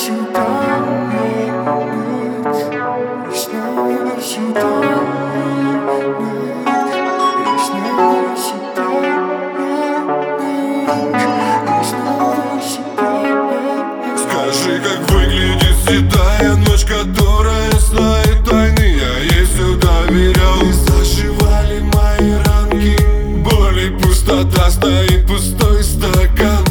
Скажи, как выглядит седая ночь, которая знает тайны. Я ей все доверял и зашивали мои ранки. Боль и пустота, стоит пустой стакан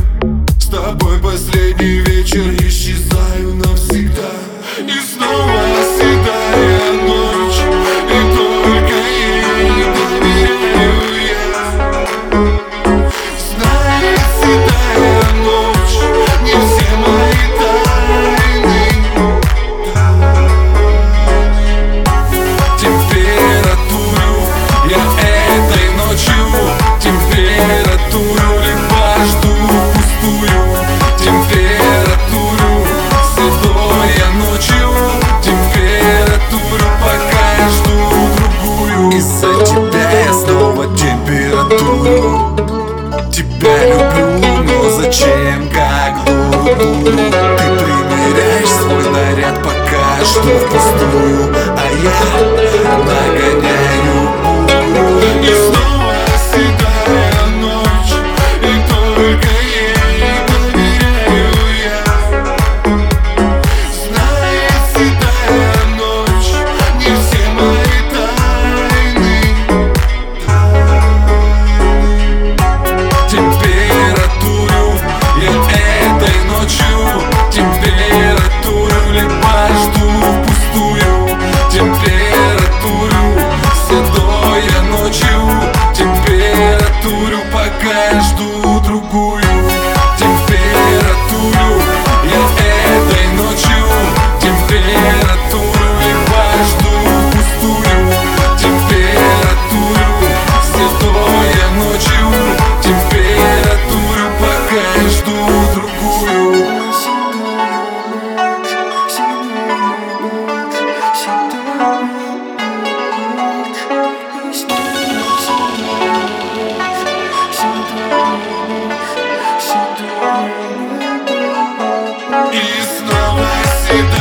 люблю, но зачем, как глупую Ты примеряешь свой наряд, пока жду впустую А я não é cedo.